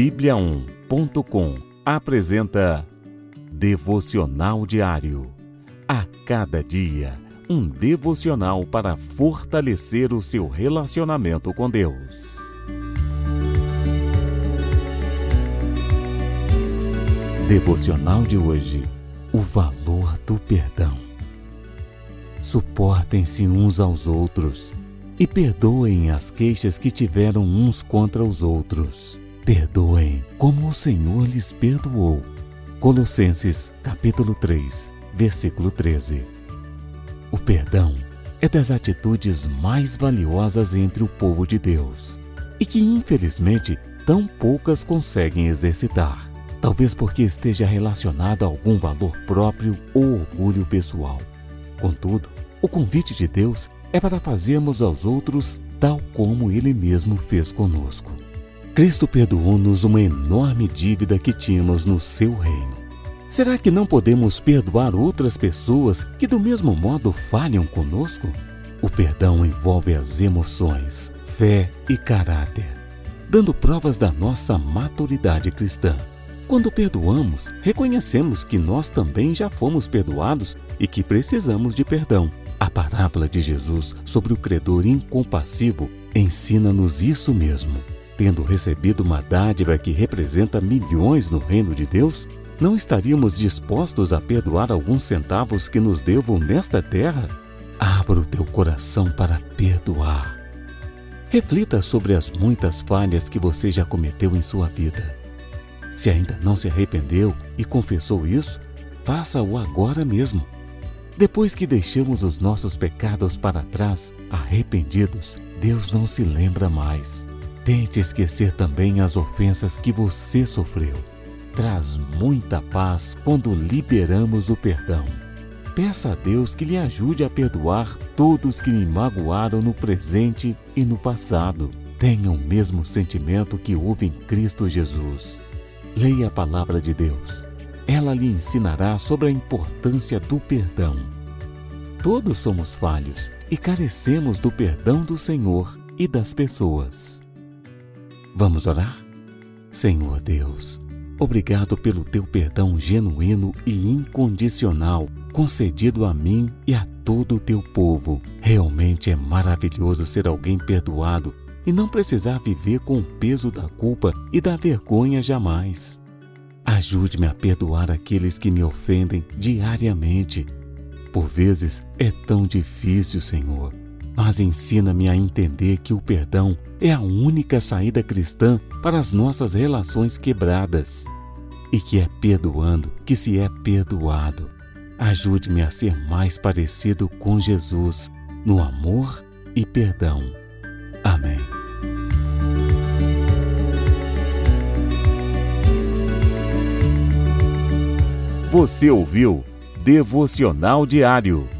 Bíblia1.com apresenta Devocional Diário. A cada dia, um devocional para fortalecer o seu relacionamento com Deus. Devocional de hoje: O valor do perdão. Suportem-se uns aos outros e perdoem as queixas que tiveram uns contra os outros. Perdoem como o Senhor lhes perdoou. Colossenses capítulo 3, versículo 13. O perdão é das atitudes mais valiosas entre o povo de Deus e que infelizmente tão poucas conseguem exercitar, talvez porque esteja relacionado a algum valor próprio ou orgulho pessoal. Contudo, o convite de Deus é para fazermos aos outros tal como Ele mesmo fez conosco. Cristo perdoou-nos uma enorme dívida que tínhamos no seu reino. Será que não podemos perdoar outras pessoas que do mesmo modo falham conosco? O perdão envolve as emoções, fé e caráter, dando provas da nossa maturidade cristã. Quando perdoamos, reconhecemos que nós também já fomos perdoados e que precisamos de perdão. A parábola de Jesus sobre o credor incompassivo ensina-nos isso mesmo. Tendo recebido uma dádiva que representa milhões no reino de Deus, não estaríamos dispostos a perdoar alguns centavos que nos devam nesta terra? Abra o teu coração para perdoar. Reflita sobre as muitas falhas que você já cometeu em sua vida. Se ainda não se arrependeu e confessou isso, faça-o agora mesmo. Depois que deixamos os nossos pecados para trás, arrependidos, Deus não se lembra mais. Tente esquecer também as ofensas que você sofreu. Traz muita paz quando liberamos o perdão. Peça a Deus que lhe ajude a perdoar todos que lhe magoaram no presente e no passado. Tenha o mesmo sentimento que houve em Cristo Jesus. Leia a palavra de Deus ela lhe ensinará sobre a importância do perdão. Todos somos falhos e carecemos do perdão do Senhor e das pessoas. Vamos orar? Senhor Deus, obrigado pelo teu perdão genuíno e incondicional concedido a mim e a todo o teu povo. Realmente é maravilhoso ser alguém perdoado e não precisar viver com o peso da culpa e da vergonha jamais. Ajude-me a perdoar aqueles que me ofendem diariamente. Por vezes é tão difícil, Senhor, mas ensina-me a entender que o perdão é a única saída cristã para as nossas relações quebradas e que é perdoando que se é perdoado. Ajude-me a ser mais parecido com Jesus no amor e perdão. Amém. Você ouviu Devocional Diário.